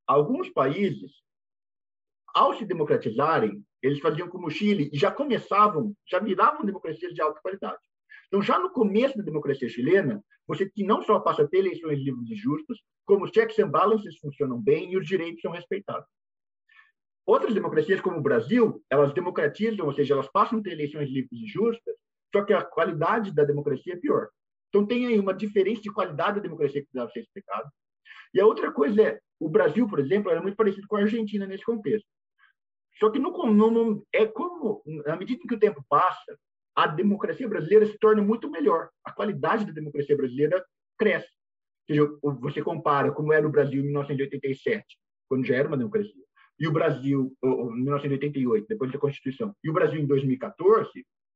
alguns países, ao se democratizarem, eles faziam como o Chile e já começavam, já viravam democracias de alta qualidade. Então, já no começo da democracia chilena, você não só passa a ter eleições livres e justas, como os checks and balances funcionam bem e os direitos são respeitados. Outras democracias, como o Brasil, elas democratizam, ou seja, elas passam a ter eleições livres e justas, só que a qualidade da democracia é pior. Então, tem aí uma diferença de qualidade da democracia que deve ser explicada. E a outra coisa é, o Brasil, por exemplo, era muito parecido com a Argentina nesse contexto. Só que no, no, é como, na medida que o tempo passa, a democracia brasileira se torna muito melhor. A qualidade da democracia brasileira cresce. Ou seja, você compara como era o Brasil em 1987, quando já era uma democracia, e o Brasil em 1988, depois da Constituição, e o Brasil em 2014,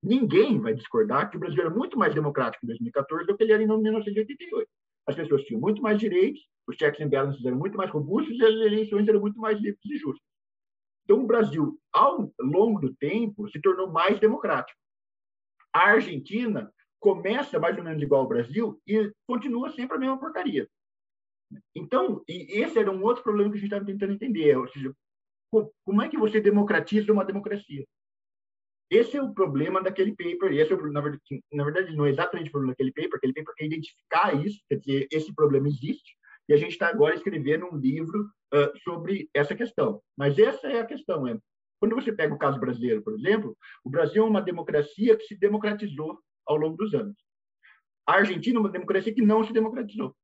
ninguém vai discordar que o Brasil era muito mais democrático em 2014 do que ele era em 1988. As pessoas tinham muito mais direitos, os checks and balances eram muito mais robustos e as eleições eram muito mais livres e justas. Então, o Brasil, ao longo do tempo, se tornou mais democrático. A Argentina começa mais ou menos igual ao Brasil e continua sempre a mesma porcaria. Então, esse era um outro problema que a gente estava tentando entender, ou seja, como é que você democratiza uma democracia? Esse é o problema daquele paper, esse é o, na, verdade, na verdade não é exatamente o problema daquele paper, aquele paper quer identificar isso, quer dizer, esse problema existe, e a gente está agora escrevendo um livro uh, sobre essa questão. Mas essa é a questão, é, quando você pega o caso brasileiro, por exemplo, o Brasil é uma democracia que se democratizou ao longo dos anos. A Argentina é uma democracia que não se democratizou.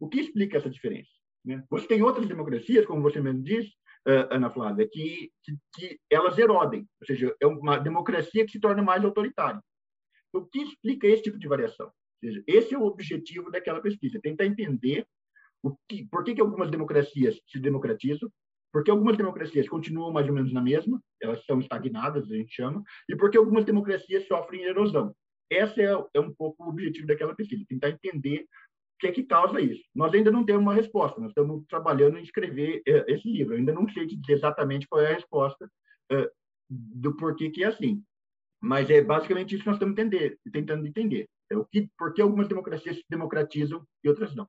O que explica essa diferença? Né? Você tem outras democracias, como você mesmo disse, uh, Ana Flávia, que, que, que, elas erodem, ou seja, é uma democracia que se torna mais autoritária. O que explica esse tipo de variação? Ou seja, esse é o objetivo daquela pesquisa, tentar entender o que, por que, que algumas democracias se democratizam, porque algumas democracias continuam mais ou menos na mesma, elas são estagnadas, a gente chama, e porque algumas democracias sofrem erosão. Esse é, é um pouco o objetivo daquela pesquisa, tentar entender que é que causa isso? Nós ainda não temos uma resposta, nós estamos trabalhando em escrever é, esse livro. Eu ainda não sei dizer exatamente qual é a resposta é, do porquê que é assim. Mas é basicamente isso que nós estamos entender, tentando entender. É o que, por que algumas democracias se democratizam e outras não.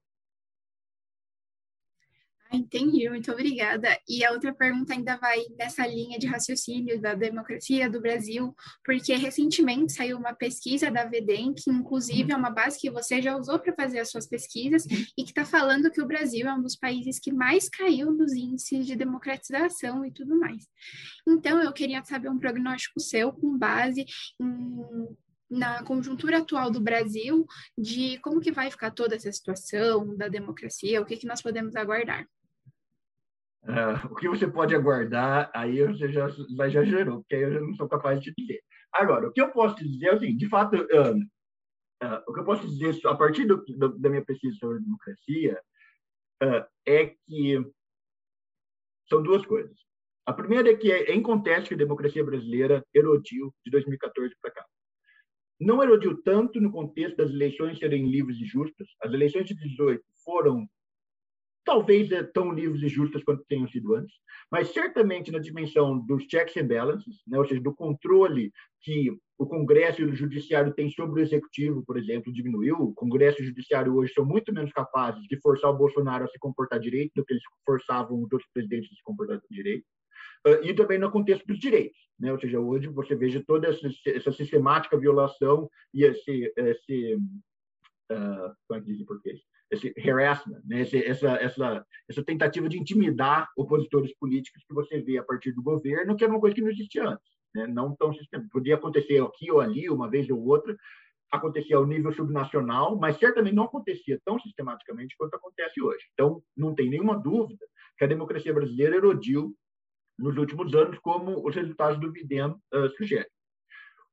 Entendi, muito obrigada. E a outra pergunta ainda vai nessa linha de raciocínio da democracia do Brasil, porque recentemente saiu uma pesquisa da VEDEM, que inclusive é uma base que você já usou para fazer as suas pesquisas, e que está falando que o Brasil é um dos países que mais caiu nos índices de democratização e tudo mais. Então, eu queria saber um prognóstico seu com base em na conjuntura atual do Brasil, de como que vai ficar toda essa situação da democracia, o que, que nós podemos aguardar. Uh, o que você pode aguardar, aí você já, já gerou, porque aí eu já não sou capaz de dizer. Agora, o que eu posso dizer assim, de fato, uh, uh, o que eu posso dizer a partir do, do, da minha pesquisa sobre democracia é que são duas coisas. A primeira é que é, é inconteste que a democracia brasileira erodiu de 2014 para cá. Não erodiu tanto no contexto das eleições serem livres e justas. As eleições de 18 foram talvez é tão livres e justas quanto tenham sido antes, mas certamente na dimensão dos checks and balances, né, ou seja, do controle que o Congresso e o Judiciário têm sobre o Executivo, por exemplo, diminuiu. O Congresso e o Judiciário hoje são muito menos capazes de forçar o Bolsonaro a se comportar direito do que eles forçavam os outros presidentes a se comportar direito. Uh, e também no contexto dos direitos, né? ou seja, hoje você veja toda essa, essa sistemática violação e esse, esse uh, como é que diz em português? Esse harassment, né? esse, essa, essa, essa tentativa de intimidar opositores políticos que você vê a partir do governo, que era uma coisa que não existia antes, né? não tão sistemática. Podia acontecer aqui ou ali, uma vez ou outra, acontecia ao nível subnacional, mas certamente não acontecia tão sistematicamente quanto acontece hoje. Então, não tem nenhuma dúvida que a democracia brasileira erodiu nos últimos anos, como os resultados do Videm uh, sugerem.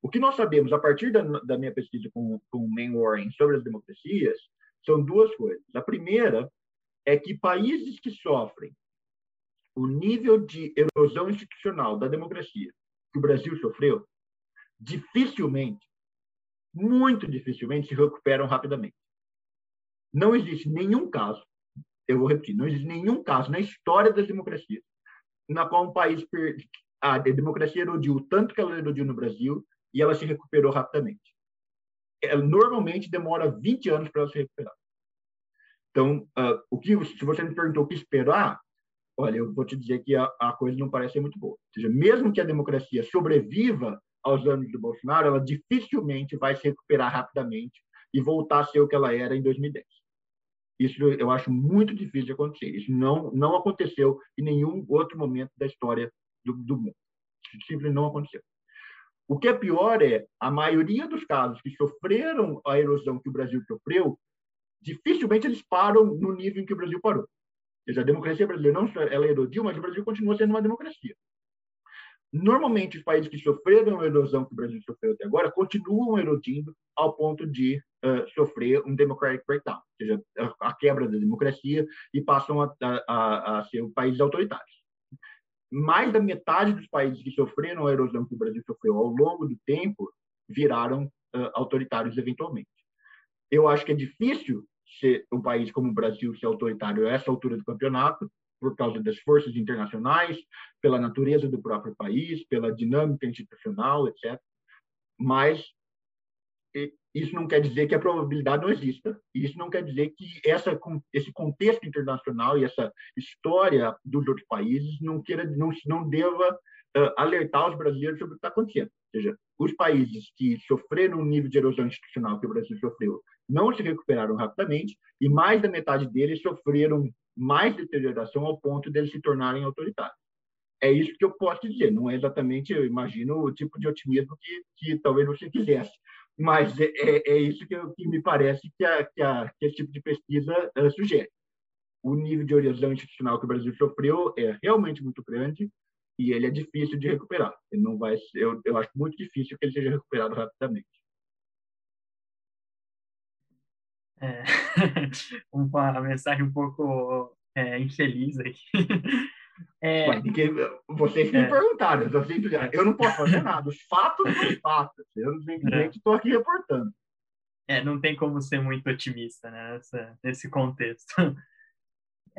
O que nós sabemos a partir da, da minha pesquisa com, com o Man Warren sobre as democracias são duas coisas. A primeira é que países que sofrem o nível de erosão institucional da democracia que o Brasil sofreu, dificilmente, muito dificilmente, se recuperam rapidamente. Não existe nenhum caso, eu vou repetir, não existe nenhum caso na história das democracias na qual um país a democracia erodiu tanto que ela erodiu no Brasil e ela se recuperou rapidamente normalmente demora 20 anos para se recuperar. Então, uh, o que, se você me perguntou o que esperar, olha, eu vou te dizer que a, a coisa não parece ser muito boa. Ou seja, mesmo que a democracia sobreviva aos anos do Bolsonaro, ela dificilmente vai se recuperar rapidamente e voltar a ser o que ela era em 2010. Isso eu acho muito difícil de acontecer. Isso não, não aconteceu em nenhum outro momento da história do, do mundo. Isso simplesmente não aconteceu. O que é pior é a maioria dos casos que sofreram a erosão que o Brasil sofreu, dificilmente eles param no nível em que o Brasil parou. Ou seja, a democracia brasileira não ela erodiu, mas o Brasil continua sendo uma democracia. Normalmente, os países que sofreram a erosão que o Brasil sofreu até agora continuam erodindo ao ponto de uh, sofrer um democratic breakdown, ou seja, a, quebra da democracia e passam a, a, a ser países autoritários mais da metade dos países que sofreram a erosão que o Brasil sofreu ao longo do tempo viraram uh, autoritários eventualmente. Eu acho que é difícil ser um país como o Brasil ser autoritário a essa altura do campeonato, por causa das forças internacionais, pela natureza do próprio país, pela dinâmica institucional, etc. Mas isso não quer dizer que a probabilidade não exista, isso não quer dizer que essa, esse contexto internacional e essa história dos outros países não queira não, não deva uh, alertar os brasileiros sobre o que está acontecendo. Ou seja, os países que sofreram um nível de erosão institucional que o Brasil sofreu não se recuperaram rapidamente, e mais da metade deles sofreram mais deterioração ao ponto de eles se tornarem autoritários. É isso que eu posso dizer, não é exatamente, eu imagino, o tipo de otimismo que, que talvez você quisesse, mas é, é, é isso que, eu, que, me parece que, a, que, a, que, esse tipo de pesquisa uh, sugere. O nível de erosão institucional que o Brasil sofreu é realmente muito grande e ele é difícil de recuperar. Ele não vai, eu, eu acho muito difícil que ele seja recuperado rapidamente. É, uma mensagem um pouco é, infeliz aqui. É, porque vocês me é, perguntaram, eu, simplesmente, eu não posso fazer nada, os fatos são fatos, eu simplesmente estou aqui reportando. É, não tem como ser muito otimista né, nessa, nesse contexto.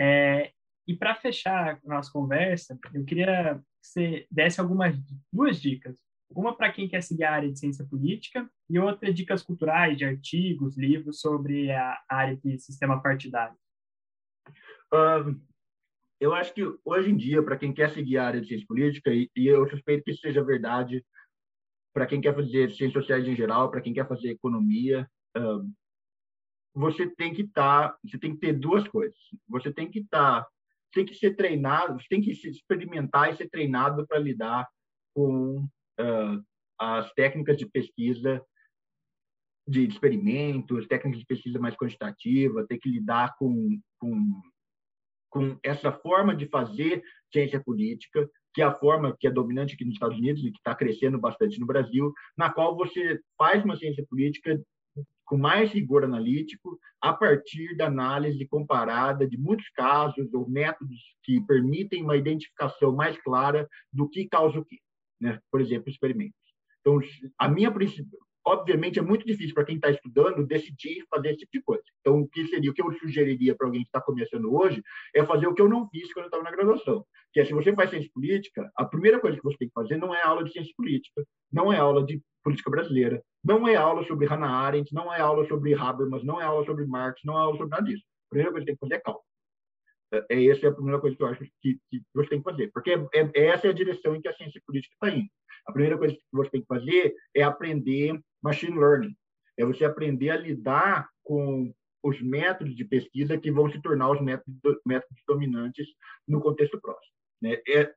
É, e para fechar a nossa conversa, eu queria que você desse algumas duas dicas. Uma para quem quer seguir a área de ciência política e outra dicas culturais, de artigos, livros sobre a área de sistema partidário. Um, eu acho que hoje em dia, para quem quer seguir a área de ciência política, e, e eu suspeito que isso seja verdade para quem quer fazer ciências sociais em geral, para quem quer fazer economia, um, você tem que estar, tá, você tem que ter duas coisas. Você tem que estar, tá, tem que ser treinado, você tem que se experimentar e ser treinado para lidar com uh, as técnicas de pesquisa de experimentos, técnicas de pesquisa mais quantitativa, ter que lidar com, com com essa forma de fazer ciência política, que é a forma que é dominante aqui nos Estados Unidos e que está crescendo bastante no Brasil, na qual você faz uma ciência política com mais rigor analítico, a partir da análise comparada de muitos casos ou métodos que permitem uma identificação mais clara do que causa o quê. Né? Por exemplo, experimentos. Então, a minha obviamente é muito difícil para quem está estudando decidir fazer esse tipo de coisa. Então, o que seria o que eu sugeriria para alguém que está começando hoje é fazer o que eu não fiz quando eu estava na graduação, que é se você faz ciência política, a primeira coisa que você tem que fazer não é aula de ciência política, não é aula de política brasileira, não é aula sobre Hannah Arendt, não é aula sobre Habermas, não é aula sobre Marx, não é aula sobre nada disso. A primeira coisa que tem que fazer é cálculo. É, é essa é a primeira coisa que eu acho que, que você tem que fazer, porque é, é, essa é a direção em que a ciência política está indo. A primeira coisa que você tem que fazer é aprender machine learning. É você aprender a lidar com os métodos de pesquisa que vão se tornar os métodos, métodos dominantes no contexto próximo. Né? É,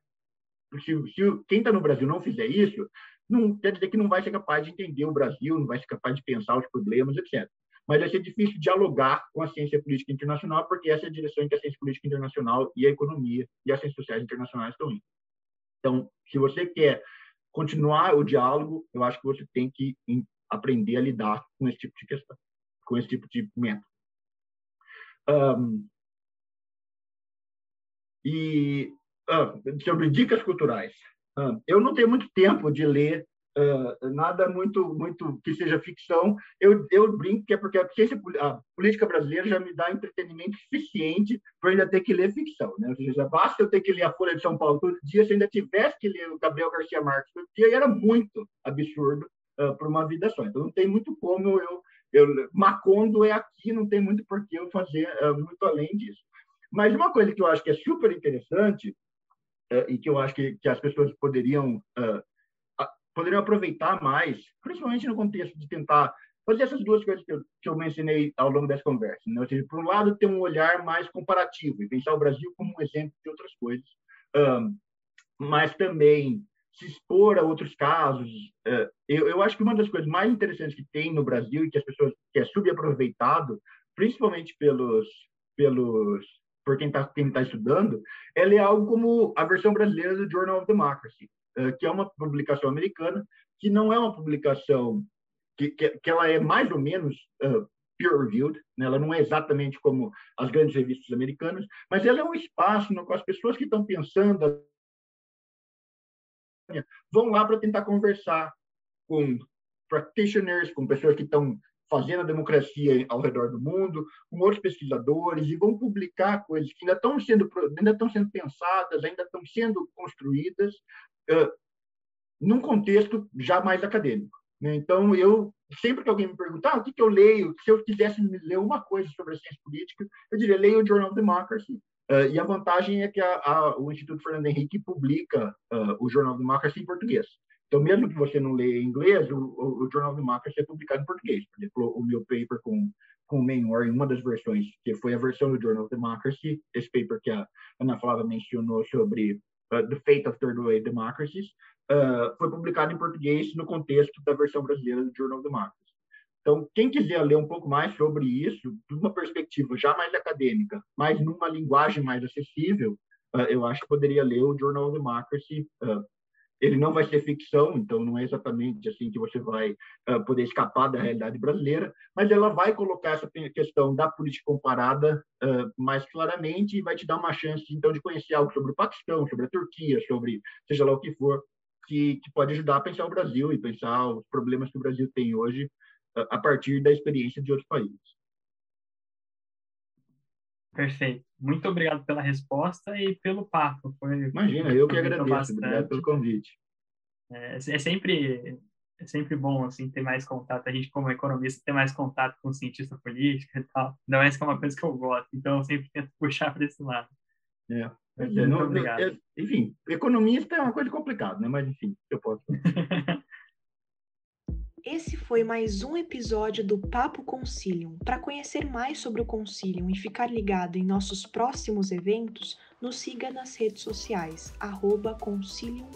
se, se quem está no Brasil não fizer isso, não quer dizer que não vai ser capaz de entender o Brasil, não vai ser capaz de pensar os problemas, etc. Mas vai ser difícil dialogar com a ciência política internacional, porque essa é a direção em que a ciência política internacional e a economia e as ciências sociais internacionais estão indo. Então, se você quer continuar o diálogo, eu acho que você tem que aprender a lidar com esse tipo de questão, com esse tipo de método. Um, e uh, sobre dicas culturais, eu não tenho muito tempo de ler uh, nada muito muito que seja ficção. Eu, eu brinco que é porque a, ciência, a política brasileira já me dá entretenimento suficiente para ainda ter que ler ficção. Né? Ou seja, basta eu ter que ler a Folha de São Paulo todo dia, se ainda tivesse que ler o Gabriel Garcia Marques todo dia, era muito absurdo uh, para uma vida só. Então, não tem muito como eu, eu... Macondo é aqui, não tem muito por que eu fazer uh, muito além disso. Mas uma coisa que eu acho que é super interessante uh, e que eu acho que, que as pessoas poderiam poderiam aproveitar mais, principalmente no contexto de tentar fazer essas duas coisas que eu, que eu mencionei ao longo dessa conversa. Né? Ou seja, por um lado, ter um olhar mais comparativo e pensar o Brasil como um exemplo de outras coisas, um, mas também se expor a outros casos. Uh, eu, eu acho que uma das coisas mais interessantes que tem no Brasil e que as pessoas que é subaproveitado, principalmente pelos pelos por quem está quem tá estudando, ela é algo como a versão brasileira do Journal of Democracy, que é uma publicação americana que não é uma publicação que, que, que ela é mais ou menos uh, peer-reviewed, né? ela não é exatamente como as grandes revistas americanas, mas ela é um espaço no qual as pessoas que estão pensando vão lá para tentar conversar com practitioners, com pessoas que estão fazendo a democracia ao redor do mundo, com outros pesquisadores, e vão publicar coisas que ainda estão sendo, ainda estão sendo pensadas, ainda estão sendo construídas, uh, num contexto já mais acadêmico. Né? Então, eu sempre que alguém me perguntar ah, o que, que eu leio, se eu quisesse ler uma coisa sobre a ciência política, eu diria leia o Journal of Democracy. Uh, e a vantagem é que a, a, o Instituto Fernando Henrique publica uh, o Journal of Democracy em português. Então, mesmo que você não leia em inglês, o, o, o Journal of Democracy é publicado em português. Por exemplo, o meu paper com, com o Menor, em uma das versões, que foi a versão do Journal of Democracy, esse paper que a Ana Flávia mencionou sobre uh, The Fate of Third Way Democracies, uh, foi publicado em português no contexto da versão brasileira do Journal of Democracy. Então, quem quiser ler um pouco mais sobre isso, de uma perspectiva já mais acadêmica, mas numa linguagem mais acessível, uh, eu acho que poderia ler o Journal of Democracy, ele não vai ser ficção, então não é exatamente assim que você vai uh, poder escapar da realidade brasileira, mas ela vai colocar essa questão da política comparada uh, mais claramente e vai te dar uma chance, então, de conhecer algo sobre o Paquistão, sobre a Turquia, sobre seja lá o que for, que, que pode ajudar a pensar o Brasil e pensar os problemas que o Brasil tem hoje uh, a partir da experiência de outros países. Perfeito. Muito obrigado pela resposta e pelo papo. Foi, Imagina, eu que agradeço. Bastante. Obrigado pelo convite. É, é, sempre é sempre bom assim ter mais contato. A gente como economista ter mais contato com cientista político e tal. Ainda mais que é uma coisa que eu gosto. Então eu sempre tento puxar para esse lado. É. Muito não, obrigado. É, enfim, economista é uma coisa complicada, né? Mas enfim, eu posso. Esse foi mais um episódio do Papo Concilium. Para conhecer mais sobre o Concilium e ficar ligado em nossos próximos eventos, nos siga nas redes sociais, arroba Concilium.